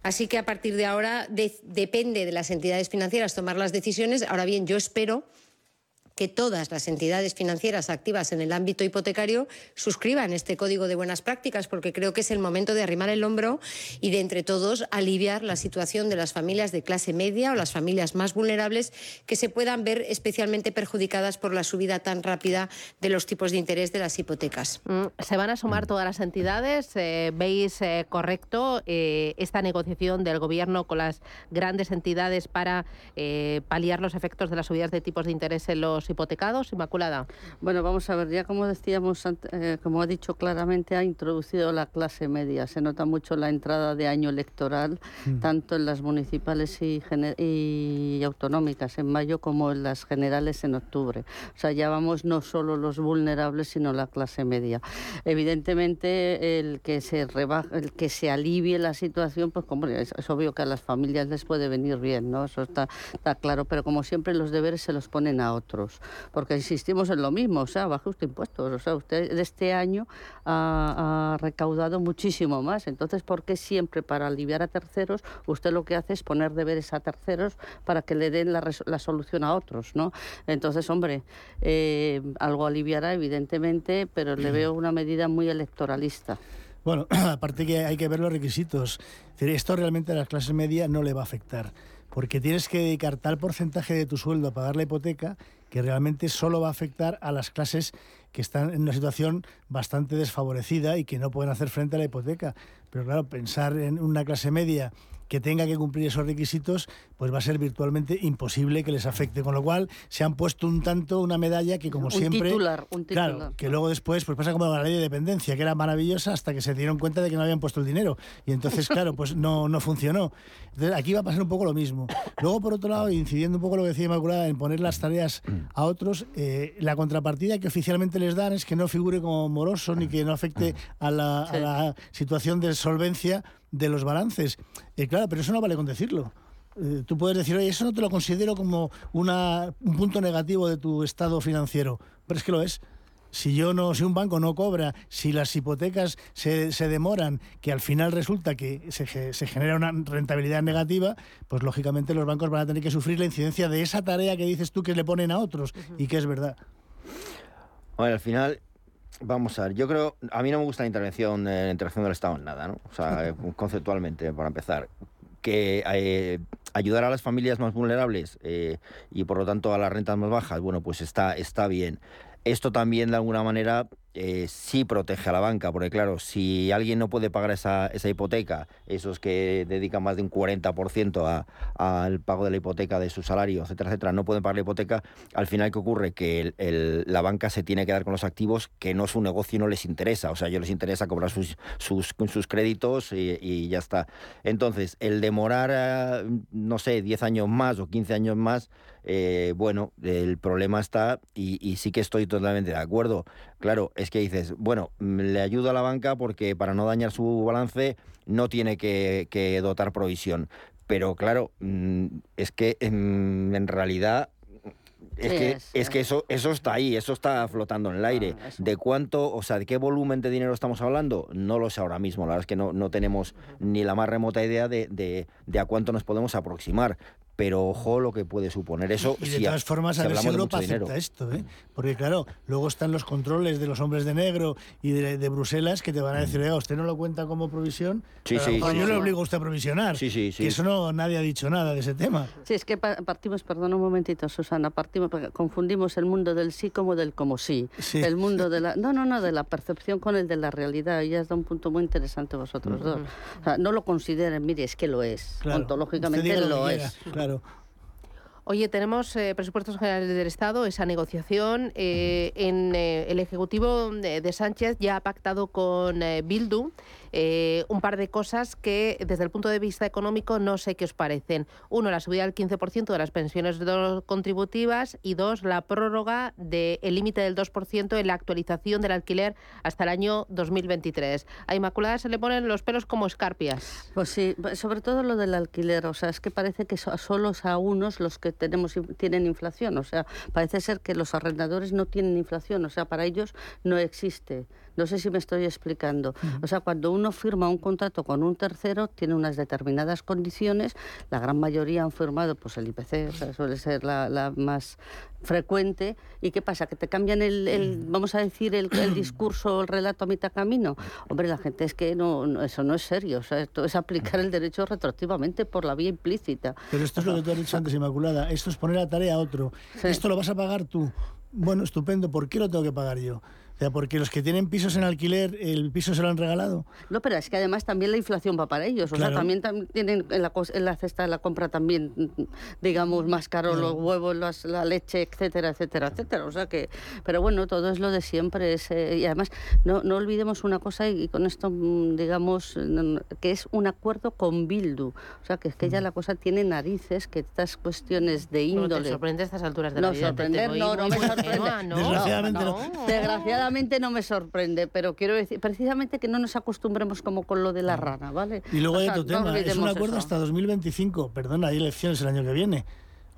Así que a partir de ahora depende de las entidades financieras tomar las decisiones. Ahora bien, yo espero que todas las entidades financieras activas en el ámbito hipotecario suscriban este código de buenas prácticas, porque creo que es el momento de arrimar el hombro y de entre todos aliviar la situación de las familias de clase media o las familias más vulnerables que se puedan ver especialmente perjudicadas por la subida tan rápida de los tipos de interés de las hipotecas. Mm, ¿Se van a sumar mm. todas las entidades? Eh, ¿Veis eh, correcto eh, esta negociación del Gobierno con las grandes entidades para paliar los efectos de las subidas de tipos de interés en los hipotecados, Inmaculada? Bueno, vamos a ver, ya como decíamos, eh, como ha dicho claramente, ha introducido la clase media. Se nota mucho la entrada de año electoral, mm. tanto en las municipales y, y, autonómicas en mayo como en las generales en octubre. O sea, ya vamos no solo los vulnerables, sino la clase media. Evidentemente, el que se rebaja, el que se alivie la situación, pues como es, obvio que a las familias les puede venir bien, ¿no? Eso está, está claro, pero como siempre los deberes se los ponen a otros porque insistimos en lo mismo, o sea, baje usted impuestos, o sea, usted este año ha, recaudado muchísimo más, entonces, ¿por qué siempre para aliviar a terceros usted lo que hace es poner deberes a terceros para que le den la, solución a otros, ¿no? Entonces, hombre, eh, algo aliviará, evidentemente, pero le veo una medida muy electoralista. Bueno, aparte que hay que ver los requisitos. Esto realmente a las clases medias no le va a afectar porque tienes que dedicar tal porcentaje de tu sueldo a pagar la hipoteca que realmente solo va a afectar a las clases que están en una situación bastante desfavorecida y que no pueden hacer frente a la hipoteca. Pero claro, pensar en una clase media que tenga que cumplir esos requisitos, pues va a ser virtualmente imposible que les afecte. Con lo cual, se han puesto un tanto una medalla que, como siempre. Titular, un titular. Claro, que luego después pues pasa como la ley de dependencia, que era maravillosa hasta que se dieron cuenta de que no habían puesto el dinero. Y entonces, claro, pues no, no funcionó. Entonces, aquí va a pasar un poco lo mismo. Luego, por otro lado, incidiendo un poco lo que decía Inmaculada, en poner las tareas a otros, eh, la contrapartida que oficialmente les dan es que no figure como moroso ni que no afecte a la, a la situación de solvencia de los balances. Eh, claro, pero eso no vale con decirlo. Eh, tú puedes decir, oye, eso no te lo considero como una, un punto negativo de tu estado financiero, pero es que lo es. Si yo no, si un banco no cobra, si las hipotecas se, se demoran, que al final resulta que se, se, genera una rentabilidad negativa, pues lógicamente los bancos van a tener que sufrir la incidencia de esa tarea que dices tú que le ponen a otros y que es verdad. Bueno, al final Vamos a ver, yo creo, a mí no me gusta la intervención, la intervención del Estado en nada, ¿no? O sea, conceptualmente, para empezar, que eh, ayudar a las familias más vulnerables eh, y por lo tanto a las rentas más bajas, bueno, pues está, está bien. Esto también de alguna manera eh, sí protege a la banca, porque claro, si alguien no puede pagar esa, esa hipoteca, esos que dedican más de un 40% al pago de la hipoteca de su salario, etcétera, etcétera, no pueden pagar la hipoteca, al final ¿qué ocurre? Que la banca se tiene que dar con los activos que no su negocio y no les interesa, o sea, ellos les interesa cobrar sus, sus, sus créditos y, ya está. Entonces, el demorar, eh, no sé, 10 años más o 15 años más, eh, bueno, el problema está y sí que estoy totalmente de acuerdo. Claro, es que dices, bueno, mm, le ayudo a la banca porque para no dañar su balance no tiene que, dotar provisión. Pero claro, mm, es que en, realidad es que, es que eso, eso está ahí, eso está flotando en el aire. Ah, ¿De cuánto, o sea, de qué volumen de dinero estamos hablando? No lo sé ahora mismo. La verdad es que no, no tenemos ni la más remota idea de, de, de a cuánto nos podemos aproximar pero ojo lo que puede suponer eso. Y de todas formas, a ver si Europa acepta esto, ¿eh? porque claro, luego están los controles de los hombres de negro y de, Bruselas que te van a decir, oiga, usted no lo cuenta como provisión, sí, sí, yo le obligo a usted a provisionar. Sí, sí, Que eso no, nadie ha dicho nada de ese tema. Sí, es que partimos, perdón un momentito, Susana, partimos, confundimos el mundo del sí como del como sí. El mundo de la, no, no, no, de la percepción con el de la realidad. Y ya es un punto muy interesante vosotros dos. O sea, no lo consideren, mire, es que lo es. Ontológicamente lo, es. Oye, tenemos eh, presupuestos generales del Estado, esa negociación. Eh, en eh, el Ejecutivo de, Sánchez ya ha pactado con Bildu eh, un par de cosas que desde el punto de vista económico no sé qué os parecen. Uno, la subida del 15% de las pensiones contributivas y dos, la prórroga del límite del 2% en la actualización del alquiler hasta el año 2023. A Inmaculada se le ponen los pelos como escarpias. Pues sí, sobre todo lo del alquiler. O sea, es que parece que son solos a unos los que tenemos tienen inflación. O sea, parece ser que los arrendadores no tienen inflación. O sea, para ellos no existe. No sé si me estoy explicando. O sea, cuando uno firma un contrato con un tercero, tiene unas determinadas condiciones. La gran mayoría han firmado pues, el IPC, suele ser la, más frecuente. ¿Y qué pasa? ¿Que te cambian el, vamos a decir, el, discurso, el relato a mitad camino? Hombre, la gente es que no, eso no es serio. O sea, esto es aplicar el derecho retroactivamente por la vía implícita. Pero esto es lo que tú has dicho antes, Inmaculada. Esto es poner la tarea a otro. Esto lo vas a pagar tú. Bueno, estupendo. ¿Por qué lo tengo que pagar yo? O sea, porque los que tienen pisos en alquiler, el piso se lo han regalado. No, pero es que además también la inflación va para ellos. O sea, también, tienen en la, en la, cesta de la compra también, digamos, más caro los huevos, la leche, etcétera, etcétera, etcétera. O sea que, pero bueno, todo es lo de siempre. Es, eh, y además, no, no olvidemos una cosa y, con esto, mm, digamos, que es un acuerdo con Bildu. O sea, que es que ya la cosa tiene narices, que estas cuestiones de índole... No te sorprende a estas alturas de la vida. Sorprender, no, no me sorprende. Desgraciadamente no. Desgraciadamente no me sorprende, pero quiero decir precisamente que no nos acostumbremos como con lo de la rana, ¿vale? Y luego hay otro tema, es un acuerdo hasta 2025, perdona, hay elecciones el año que viene.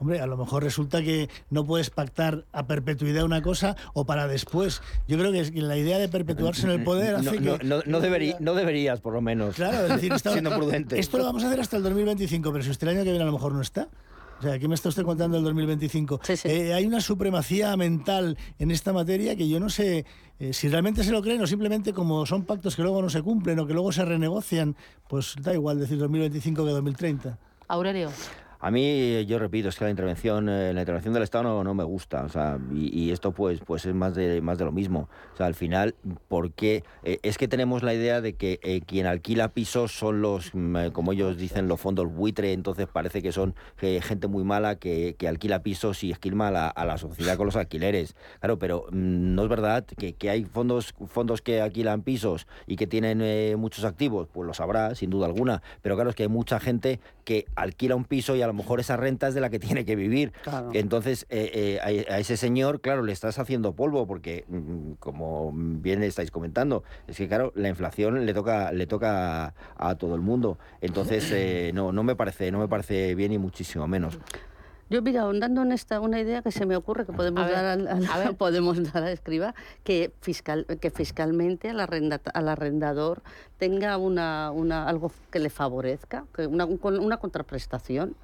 Hombre, a lo mejor resulta que no puedes pactar a perpetuidad una cosa o para después. Yo creo que la idea de perpetuarse en el poder hace no, que... No, no, deberías, por lo menos. Claro, es decir, siendo prudente. Esto lo vamos a hacer hasta el 2025, pero si usted el año que viene a lo mejor no está. O sea, ¿qué me está usted contando el 2025? Eh, hay una supremacía mental en esta materia que yo no sé eh, si realmente se lo creen o simplemente como son pactos que luego no se cumplen o que luego se renegocian, pues da igual decir 2025 que 2030. Aurelio. A mí, yo repito, es que la intervención, eh, la intervención del Estado no, no me gusta, o sea, y, esto pues, pues es más de, más de lo mismo. O sea, al final, porque eh, es que tenemos la idea de que eh, quien alquila pisos son los, mm, como ellos dicen, los fondos buitre, entonces parece que son gente muy mala que, que, alquila pisos y esquilma a la, a la sociedad con los alquileres. Claro, pero mm, no es verdad que, que, hay fondos, fondos que alquilan pisos y que tienen muchos activos, pues lo sabrá, sin duda alguna, pero claro, es que hay mucha gente que alquila un piso y a lo mejor esa renta es de la que tiene que vivir. Entonces, eh, eh, a, ese señor, claro, le estás haciendo polvo porque, mm, como bien estáis comentando, es que, claro, la inflación le toca, le toca a, todo el mundo. Entonces, eh, no, no, me parece, no me parece bien y muchísimo menos. Yo, mira, ahondando en esta, una idea que se me ocurre que podemos, dar, al, a podemos dar a escriba, que, fiscal, que fiscalmente al, al arrendador tenga una, una, algo que le favorezca, que una, una contraprestación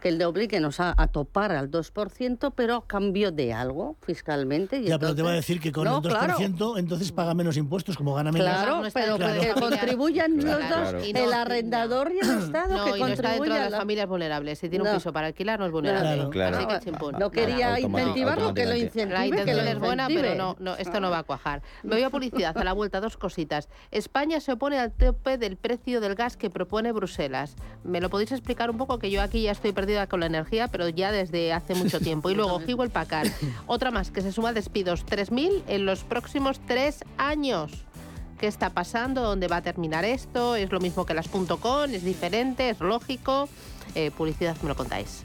que le obliguen a, a topar al 2%, pero a cambio de algo fiscalmente. ya, pero te va a decir que con el 2% entonces paga menos impuestos, como gana menos. Claro, pero que contribuyan los dos, el arrendador y el Estado. No, que y no está dentro de las familias vulnerables. Si tiene un piso para alquilar, no es vulnerable. Así que No quería incentivarlo, que lo incentive. La intención es buena, pero no, no, esto no va a cuajar. Me voy a publicidad, a la vuelta, dos cositas. España se opone al tope del precio del gas que propone Bruselas. ¿Me lo podéis explicar un poco? Que yo aquí ya estoy con la energía, pero ya desde hace mucho tiempo. Y luego Hewlett Packard, otra más que se suma a despidos, 3.000 en los próximos tres años. ¿Qué está pasando? ¿Dónde va a terminar esto? ¿Es lo mismo que las .com? ¿Es diferente? ¿Es lógico? Eh, publicidad, me lo contáis.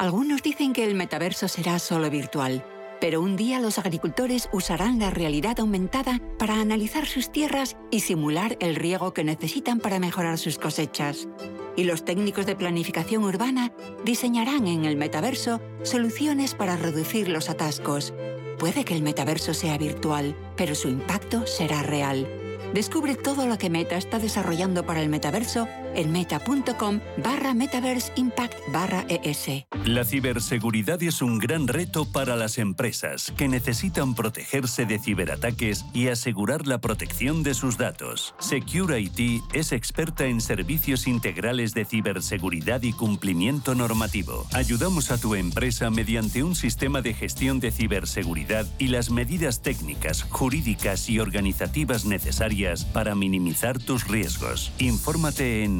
Algunos dicen que el metaverso será solo virtual. Pero un día los agricultores usarán la realidad aumentada para analizar sus tierras y simular el riego que necesitan para mejorar sus cosechas. Y los técnicos de planificación urbana diseñarán en el metaverso soluciones para reducir los atascos. Puede que el metaverso sea virtual, pero su impacto será real. Descubre todo lo que Meta está desarrollando para el metaverso en meta.com barra metaverse impact barra ES. La ciberseguridad es un gran reto para las empresas que necesitan protegerse de ciberataques y asegurar la protección de sus datos. Secure IT es experta en servicios integrales de ciberseguridad y cumplimiento normativo. Ayudamos a tu empresa mediante un sistema de gestión de ciberseguridad y las medidas técnicas, jurídicas y organizativas necesarias para minimizar tus riesgos. Infórmate en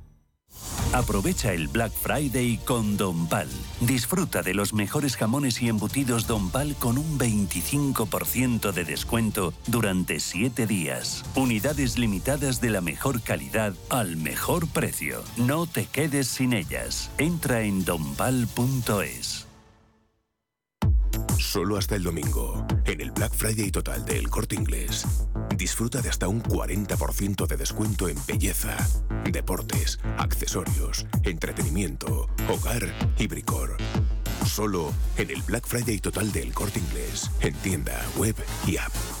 Aprovecha el Black Friday con Don Pal. Disfruta de los mejores jamones y embutidos Don Pal con un 25% de descuento durante 7 días. Unidades limitadas de la mejor calidad al mejor precio. No te quedes sin ellas. Entra en donpal.es. Solo hasta el domingo, en el Black Friday total del Corte Inglés. Disfruta de hasta un 40% de descuento en belleza, deportes, accesorios, entretenimiento, hogar y bricor. Solo en el Black Friday total del Corte Inglés, en tienda, web y app.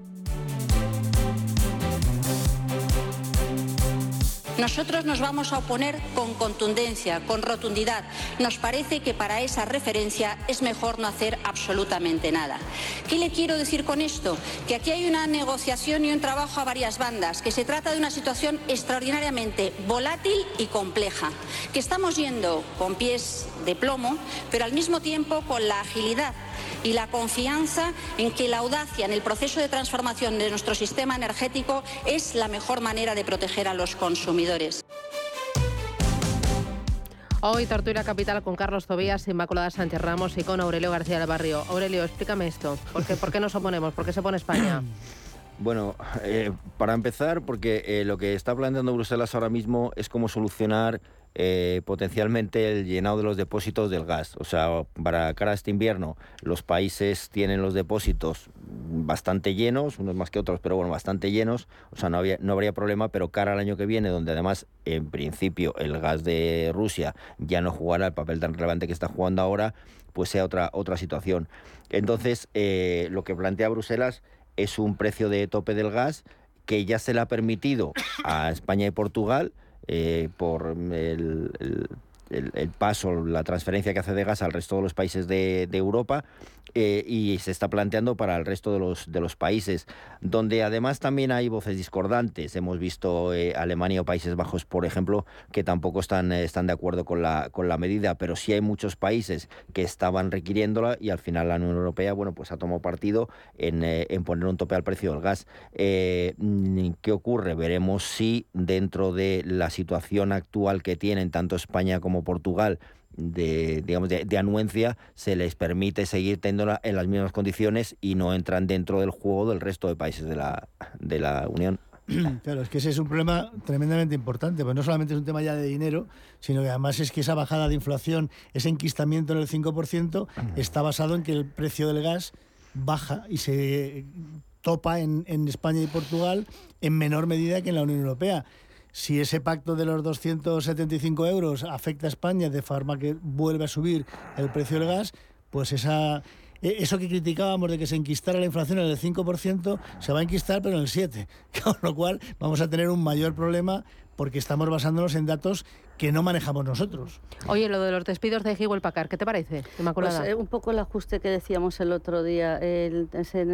Nosotros nos vamos a oponer con contundencia, con rotundidad. Nos parece que para esa referencia es mejor no hacer absolutamente nada. ¿Qué le quiero decir con esto? Que aquí hay una negociación y un trabajo a varias bandas, que se trata de una situación extraordinariamente volátil y compleja, que estamos yendo con pies de plomo, pero al mismo tiempo con la agilidad y la confianza en que la audacia en el proceso de transformación de nuestro sistema energético es la mejor manera de proteger a los consumidores. Hoy Tortura Capital con Carlos Tobías, Inmaculada Sánchez Ramos y con Aurelio García del Barrio. Aurelio, explícame esto. ¿Por qué, ¿Por qué nos oponemos? ¿Por qué se pone España? Bueno, eh, para empezar, porque eh, lo que está planteando Bruselas ahora mismo es cómo solucionar eh, potencialmente el llenado de los depósitos del gas. O sea, para cara a este invierno, los países tienen los depósitos bastante llenos, unos más que otros, pero bueno, bastante llenos. O sea, no, había, no habría problema, pero cara al año que viene, donde además, en principio, el gas de Rusia ya no jugará el papel tan relevante que está jugando ahora, pues sea otra, otra situación. Entonces, eh, lo que plantea Bruselas es un precio de tope del gas que ya se le ha permitido a España y Portugal eh, por el, el, paso, la transferencia que hace de gas al resto de los países de, Europa eh, y se está planteando para el resto de los, de los países, donde además también hay voces discordantes. Hemos visto eh, Alemania o Países Bajos, por ejemplo, que tampoco están, eh, están de acuerdo con la, con la medida, pero sí hay muchos países que estaban requiriéndola y al final la Unión Europea bueno, pues ha tomado partido en, en poner un tope al precio del gas. ¿Qué ocurre? Veremos si dentro de la situación actual que tienen tanto España como Portugal de, digamos, de, anuencia se les permite seguir teniéndola en las mismas condiciones y no entran dentro del juego del resto de países de la, de la Unión. Claro, es que ese es un problema tremendamente importante, pues no solamente es un tema ya de dinero, sino que además es que esa bajada de inflación, ese enquistamiento en el 5%, está basado en que el precio del gas baja y se topa en, en España y Portugal en menor medida que en la Unión Europea si ese pacto de los 275 euros afecta a España de forma que vuelve a subir el precio del gas, pues esa, e, eso que criticábamos de que se enquistara la inflación en el 5%, se va a enquistar pero en el 7%, con lo cual vamos a tener un mayor problema porque estamos basándonos en datos que no manejamos nosotros. Oye, lo de los despidos de Hewell Packard, ¿qué te parece, Pues, eh, un poco el ajuste que decíamos el otro día. El, ese,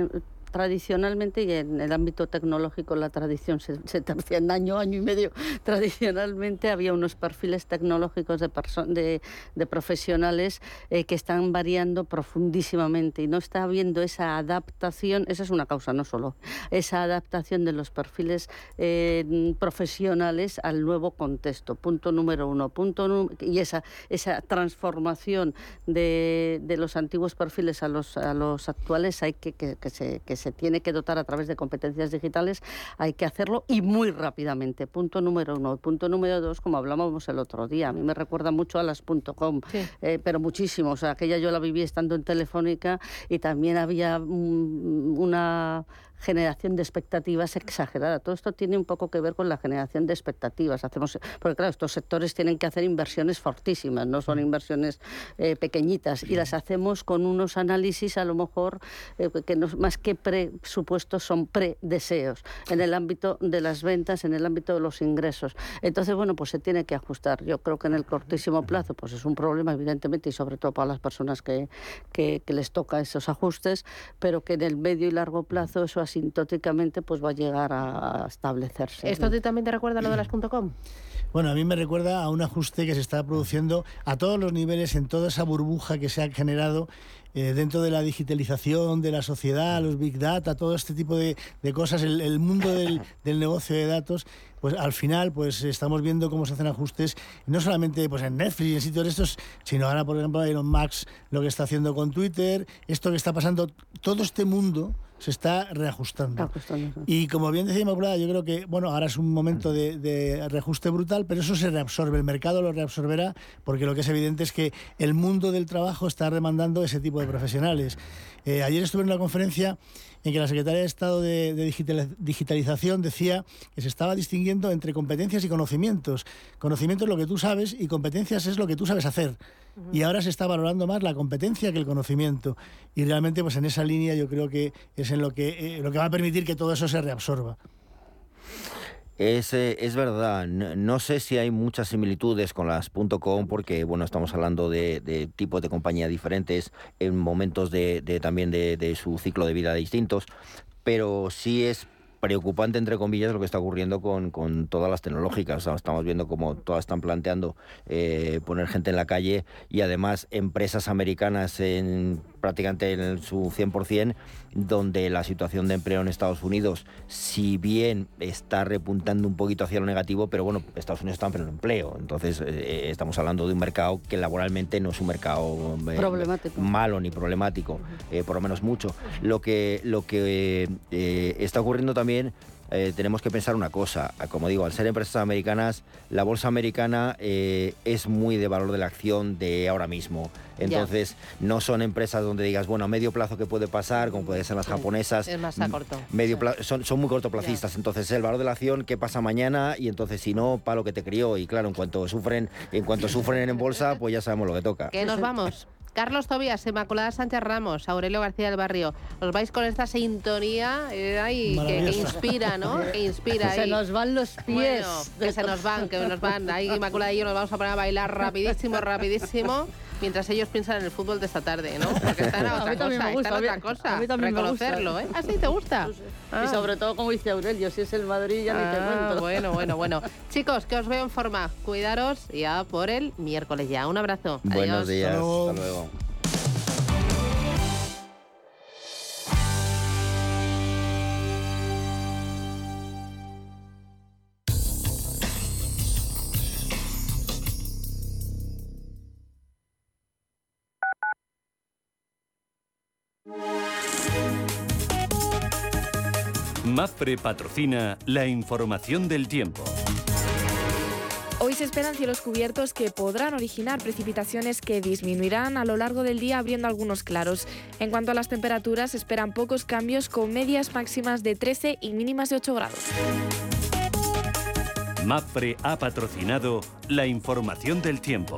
tradicionalmente y en el ámbito tecnológico la tradición se, se tercia en año, año y medio. Tradicionalmente había unos perfiles tecnológicos de, de, de profesionales eh, que están variando profundísimamente y no está habiendo esa adaptación, esa es una causa, no solo, esa adaptación de los perfiles eh, profesionales al nuevo contexto. Punto número uno. Punto y esa, esa transformación de, de, los antiguos perfiles a los, a los actuales hay que, que, se tiene que dotar a través de competencias digitales, hay que hacerlo y muy rápidamente. Punto número uno. Punto número dos, como hablábamos el otro día, a mí me recuerda mucho a las .com, eh, pero muchísimo. O sea, aquella yo la viví estando en Telefónica y también había mm, una generación de expectativas exagerada. Todo esto tiene un poco que ver con la generación de expectativas. Hacemos, porque claro, estos sectores tienen que hacer inversiones fortísimas, no son inversiones eh, pequeñitas, y las hacemos con unos análisis a lo mejor eh, que no, más que presupuestos son predeseos en el ámbito de las ventas, en el ámbito de los ingresos. Entonces, bueno, pues se tiene que ajustar. Yo creo que en el cortísimo plazo pues es un problema, evidentemente, y sobre todo para las personas que, que, que les toca esos ajustes, pero que en el medio y largo plazo eso asintóticamente pues va a llegar a, establecerse. ¿Esto también te recuerda lo de las .com? Bueno, a mí me recuerda a un ajuste que se está produciendo a todos los niveles, en toda esa burbuja que se ha generado eh, dentro de la digitalización de la sociedad, los big data, todo este tipo de, de cosas, el, el mundo del, del, negocio de datos, pues al final pues estamos viendo cómo se hacen ajustes, no solamente pues en Netflix y en sitios de estos, sino ahora, por ejemplo, Elon Musk lo que está haciendo con Twitter, esto que está pasando, todo este mundo se está reajustando. Y como bien decía Inmaculada, yo creo que bueno, ahora es un momento de, de, reajuste brutal, pero eso se reabsorbe, el mercado lo reabsorberá, porque lo que es evidente es que el mundo del trabajo está demandando ese tipo de profesionales. Eh, ayer estuve en una conferencia en que la Secretaría de Estado de, de, Digitalización decía que se estaba distinguiendo entre competencias y conocimientos. Conocimiento es lo que tú sabes y competencias es lo que tú sabes hacer. Uh -huh. Y ahora se está valorando más la competencia que el conocimiento. Y realmente, pues en esa línea yo creo que es en lo que, eh, lo que va a permitir que todo eso se reabsorba. Es, eh, es verdad, no, sé si hay muchas similitudes con las .com porque bueno, estamos hablando de, tipos de compañía diferentes en momentos de, también de, su ciclo de vida distintos, pero sí es preocupante, entre comillas, lo que está ocurriendo con, con todas las tecnológicas. O sea, estamos viendo como todas están planteando eh, poner gente en la calle y además empresas americanas en prácticamente en su 100%, donde la situación de empleo en Estados Unidos, si bien está repuntando un poquito hacia lo negativo, pero bueno, Estados Unidos está en pleno empleo. Entonces, eh, estamos hablando de un mercado que laboralmente no es un mercado eh, problemático. malo ni problemático, eh, por lo menos mucho. Lo que, lo que está ocurriendo también eh, tenemos que pensar una cosa. Como digo, al ser empresas americanas, la bolsa americana eh, es muy de valor de la acción de ahora mismo. Entonces, no son empresas donde digas, bueno, a medio plazo que puede pasar, como puede ser las japonesas. Es más a corto. Medio son, son, muy cortoplacistas. Entonces, el valor de la acción, ¿qué pasa mañana? Y entonces, si no, para lo que te crió. Y claro, en cuanto sufren, en cuanto sufren en bolsa, pues ya sabemos lo que toca. ¿Qué nos vamos? Carlos Tobías, Inmaculada Sánchez Ramos, Aurelio García del Barrio. Os vais con esta sintonía eh, ahí, que, que, inspira, ¿no? Que inspira. Se ahí. nos van los pies. Bueno, que se nos van, que nos van. Ahí Inmaculada y yo nos vamos a poner a bailar rapidísimo, rapidísimo. Mientras ellos piensan en el fútbol de esta tarde, ¿no? Porque están a otra a cosa, gusta, están a otra cosa. A mí también reconocerlo, me gusta. ¿eh? ¿Ah, sí te gusta? Ah. Y sobre todo, como dice Aurelio, si es el Madrid ya ah, ni te cuento. Bueno, bueno, bueno. Chicos, que os veo en forma. Cuidaros ya por el miércoles ya. Un abrazo. Buenos Adiós. días. Hasta luego. Hasta luego. Mafre patrocina la información del tiempo. Hoy se esperan cielos cubiertos que podrán originar precipitaciones que disminuirán a lo largo del día abriendo algunos claros. En cuanto a las temperaturas, se esperan pocos cambios con medias máximas de 13 y mínimas de 8 grados. Mafre ha patrocinado la información del tiempo.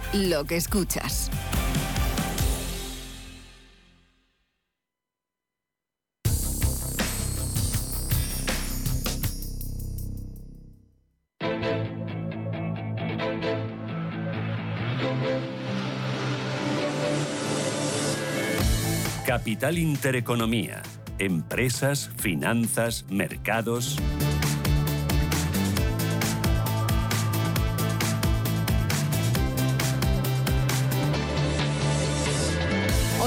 lo que escuchas. Capital Intereconomía. Empresas, finanzas, mercados.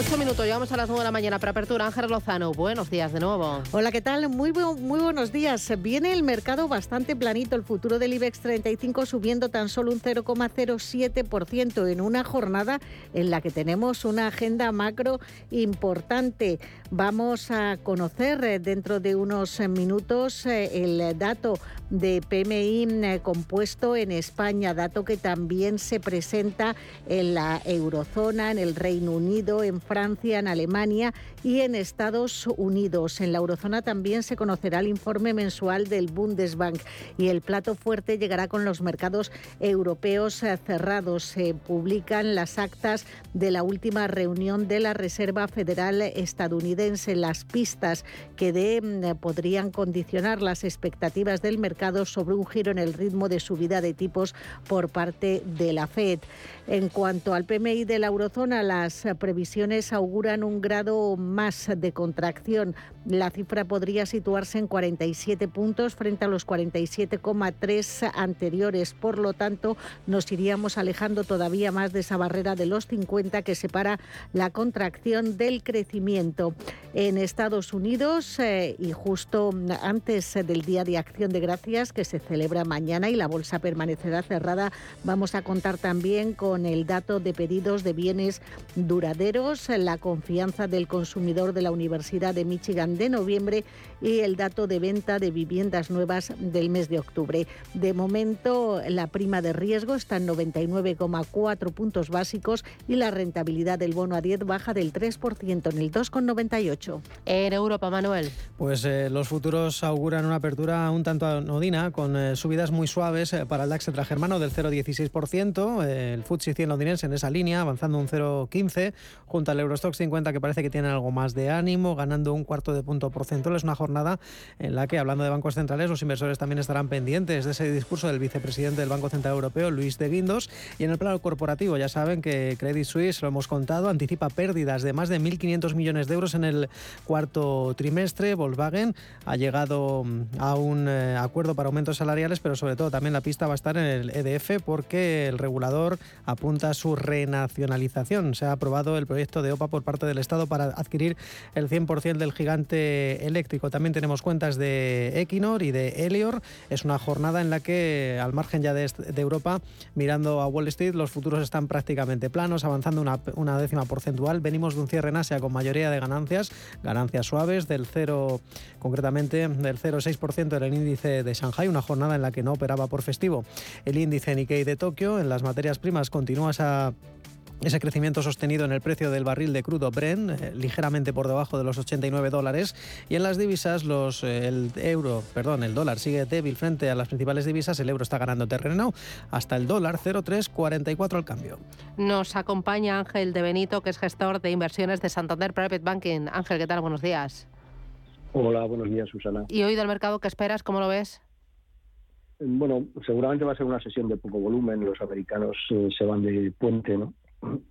Ocho minutos, llegamos a las nueve de la mañana para apertura. Ángel Lozano, buenos días de nuevo. Hola, ¿qué tal? Muy, muy buenos días. Viene el mercado bastante planito, el futuro del IBEX 35 subiendo tan solo un 0,07% en una jornada en la que tenemos una agenda macro importante. Vamos a conocer eh, dentro de unos minutos eh, el dato de PMI eh, compuesto en España, dato que también se presenta en la eurozona, en el Reino Unido, en Francia, en Alemania y en Estados Unidos. En la eurozona también se conocerá el informe mensual del Bundesbank y el plato fuerte llegará con los mercados europeos eh, cerrados. Se publican las actas de la última reunión de la Reserva Federal estadounidense, las pistas que de, mm, podrían condicionar las expectativas del mercado sobre un giro en el ritmo de subida de tipos por parte de la Fed. En cuanto al PMI de la eurozona, las previsiones auguran un grado más de contracción. La cifra podría situarse en 47 puntos frente a los 47,3 anteriores. Por lo tanto, nos iríamos alejando todavía más de esa barrera de los 50 que separa la contracción del crecimiento. En Estados Unidos, eh, y justo antes del Día de Acción de Gracias, que se celebra mañana y la bolsa permanecerá cerrada, vamos a contar también con el dato de pedidos de bienes duraderos, la confianza del consumidor de la Universidad de Michigan de noviembre y el dato de venta de viviendas nuevas del mes de octubre. De momento, la prima de riesgo está en 99,4 puntos básicos y la rentabilidad del bono a 10 baja del 3% en el 2,98. En Europa, Manuel. Pues eh, los futuros auguran una apertura un tanto anodina, con eh, subidas muy suaves eh, para el DAX germano del 0,16%, el FTSE 100 londinense en esa línea, avanzando un 0,15%, junto al Eurostock 50 que parece que tiene algo más de ánimo, ganando un cuarto de punto porcentual. Es una jornada en la que, hablando de bancos centrales, los inversores también estarán pendientes de ese discurso del vicepresidente del Banco Central Europeo, Luis de Guindos. Y en el plano corporativo, ya saben que Credit Suisse, lo hemos contado, anticipa pérdidas de más de 1.500 millones de euros en el cuarto trimestre. Volkswagen ha llegado mm, a un eh, acuerdo para aumentos salariales, pero sobre todo también la pista va a estar en el EDF porque el regulador apunta a su renacionalización. Se ha aprobado el proyecto de OPA por parte del Estado para adquirir el 100% del gigante eléctrico. También tenemos cuentas de Equinor y de Elior. Es una jornada en la que, al margen ya de, Europa, mirando a Wall Street, los futuros están prácticamente planos, avanzando una, décima porcentual. Venimos de un cierre en Asia con mayoría de ganancias, ganancias suaves del 0, concretamente del 0,6% del índice de Shanghai, una jornada en la que no operaba por festivo. El índice Nikkei de Tokio en las materias primas continúa esa ese crecimiento sostenido en el precio del barril de crudo Brent, eh, ligeramente por debajo de los 89 dólares. Y en las divisas, los, eh, el euro, perdón, el dólar sigue débil frente a las principales divisas. El euro está ganando terreno hasta el dólar 0,344 al cambio. Nos acompaña Ángel de Benito, que es gestor de inversiones de Santander Private Banking. Ángel, ¿qué tal? Buenos días. Hola, buenos días, Susana. ¿Y hoy del mercado qué esperas? ¿Cómo lo ves? Bueno, seguramente va a ser una sesión de poco volumen. Los americanos eh, se van de puente, ¿no?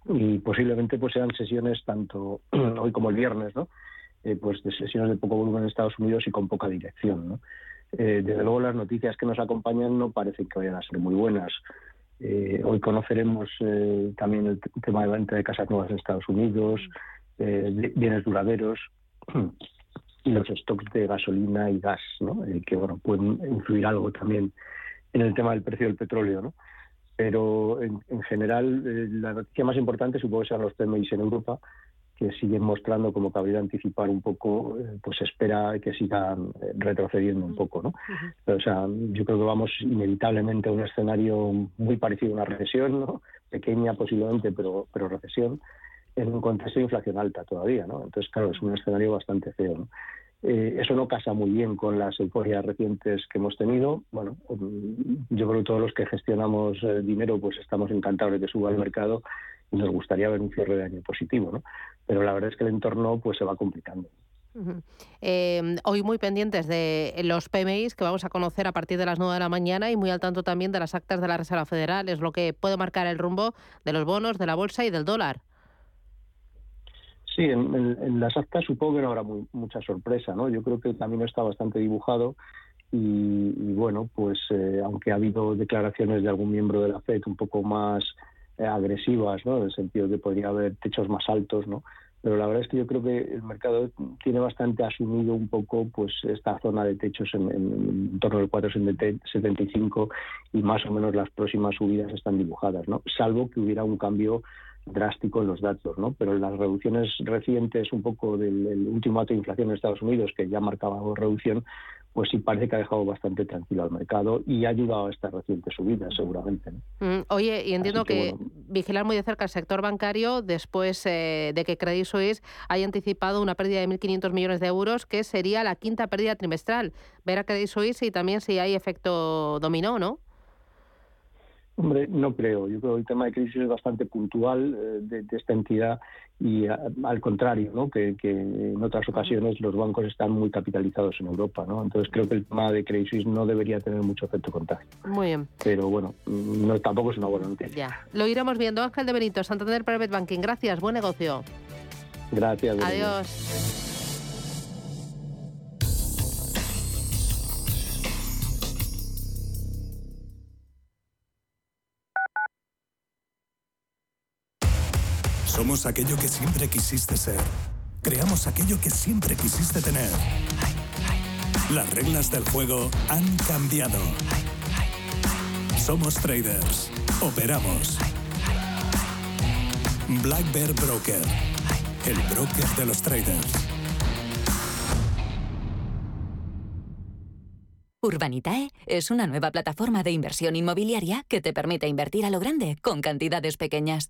Y posiblemente pues sean sesiones tanto hoy como el viernes, ¿no? Eh, pues de sesiones de poco volumen en Estados Unidos y con poca dirección, ¿no? Eh, desde luego las noticias que nos acompañan no parecen que vayan a ser muy buenas. Eh, hoy conoceremos también el tema de la venta de casas nuevas en Estados Unidos, bienes duraderos y los stocks de gasolina y gas, ¿no? que bueno pueden influir algo también en el tema del precio del petróleo, ¿no? Pero en, general eh, la noticia más importante supongo que serán los PMI en Europa, que siguen mostrando como cabría anticipar un poco, eh, pues espera que sigan eh, retrocediendo un poco, ¿no? O sea, yo creo que vamos inevitablemente a un escenario muy parecido a una recesión, ¿no? Pequeña posiblemente, pero, pero recesión, en un contexto de inflación alta todavía, ¿no? Entonces, claro, es un escenario bastante feo, ¿no? Eh, eso no casa muy bien con las euforias recientes que hemos tenido. Bueno, mm, yo creo que todos los que gestionamos eh, dinero pues estamos encantados de que suba el mercado y nos gustaría ver un cierre de año positivo, ¿no? Pero la verdad es que el entorno pues se va complicando. Em, hoy muy pendientes de los PMIs que vamos a conocer a partir de las 9 de la mañana y muy al tanto también de las actas de la Reserva Federal, es lo que puede marcar el rumbo de los bonos, de la bolsa y del dólar. Sí, en, las actas supongo que no habrá mucha sorpresa, ¿no? Yo creo que también está bastante dibujado y, bueno, pues eh, aunque ha habido declaraciones de algún miembro de la FED un poco más eh, agresivas, ¿no? En el sentido de que podría haber techos más altos, ¿no? Pero la verdad es que yo creo que el mercado tiene bastante asumido un poco pues esta zona de techos en, en torno al 4,75 y más o menos las próximas subidas están dibujadas, ¿no? Salvo que hubiera un cambio drástico en los datos, ¿no? Pero las reducciones recientes, un poco del último dato de inflación en Estados Unidos, que ya marcaba reducción, pues sí parece que ha dejado bastante tranquilo al mercado y ha ayudado a esta reciente subida, seguramente. Mm, oye, y entiendo que, vigilar muy de cerca el sector bancario después eh, de que Credit Suisse haya anticipado una pérdida de 1.500 millones de euros, que sería la quinta pérdida trimestral. Ver a Credit Suisse y también si hay efecto dominó, ¿no? Hombre, no creo. Yo creo que el tema de crisis es bastante puntual eh, de, esta entidad y al contrario, ¿no? Que, en otras ocasiones los bancos están muy capitalizados en Europa, ¿no? Entonces creo que el tema de crisis no debería tener mucho efecto contagio. Muy bien. Pero bueno, no, tampoco es una buena noticia. Ya, lo iremos viendo. Ángel de Benito, Santander Private Banking. Gracias, buen negocio. Gracias. Adiós. Somos aquello que siempre quisiste ser. Creamos aquello que siempre quisiste tener. Las reglas del juego han cambiado. Somos traders. Operamos. Black Bear Broker. El broker de los traders. Urbanitae es una nueva plataforma de inversión inmobiliaria que te permite invertir a lo grande con cantidades pequeñas.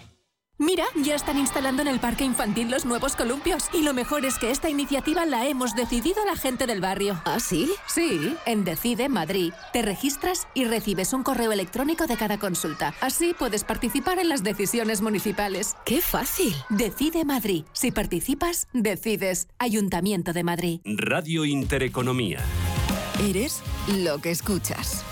Mira, ya están instalando en el parque infantil los nuevos columpios. Y lo mejor es que esta iniciativa la hemos decidido la gente del barrio. ¿Ah, sí? Sí, en Decide Madrid. Te registras y recibes un correo electrónico de cada consulta. Así puedes participar en las decisiones municipales. ¡Qué fácil! Decide Madrid. Si participas, decides. Ayuntamiento de Madrid. Radio Intereconomía. Eres lo que escuchas.